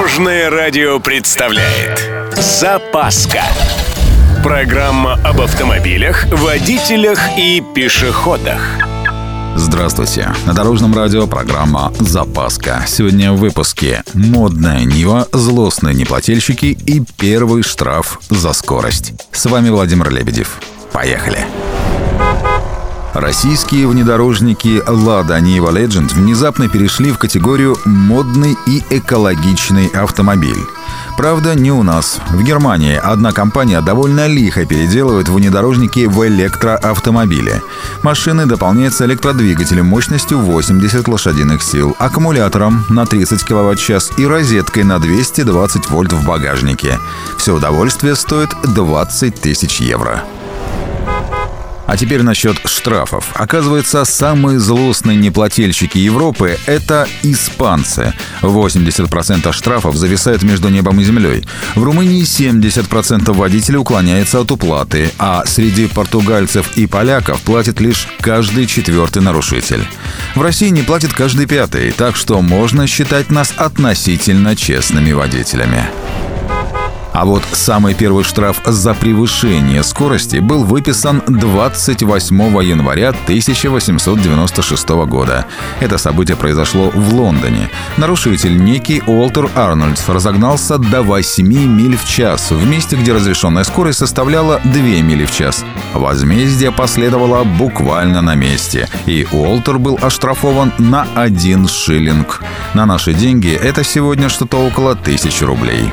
Дорожное радио представляет Запаска Программа об автомобилях, водителях и пешеходах Здравствуйте. На Дорожном радио программа «Запаска». Сегодня в выпуске «Модная Нива», «Злостные неплательщики» и первый штраф за скорость. С вами Владимир Лебедев. Поехали. Российские внедорожники Lada Niva Legend внезапно перешли в категорию «модный и экологичный автомобиль». Правда, не у нас. В Германии одна компания довольно лихо переделывает внедорожники в электроавтомобили. Машины дополняются электродвигателем мощностью 80 лошадиных сил, аккумулятором на 30 кВт-час и розеткой на 220 вольт в багажнике. Все удовольствие стоит 20 тысяч евро. А теперь насчет штрафов. Оказывается, самые злостные неплательщики Европы — это испанцы. 80% штрафов зависает между небом и землей. В Румынии 70% водителей уклоняется от уплаты, а среди португальцев и поляков платит лишь каждый четвертый нарушитель. В России не платит каждый пятый, так что можно считать нас относительно честными водителями. А вот самый первый штраф за превышение скорости был выписан 28 января 1896 года. Это событие произошло в Лондоне. Нарушитель некий Уолтер Арнольдс разогнался до 8 миль в час, в месте, где разрешенная скорость составляла 2 мили в час. Возмездие последовало буквально на месте, и Уолтер был оштрафован на 1 шиллинг. На наши деньги это сегодня что-то около 1000 рублей.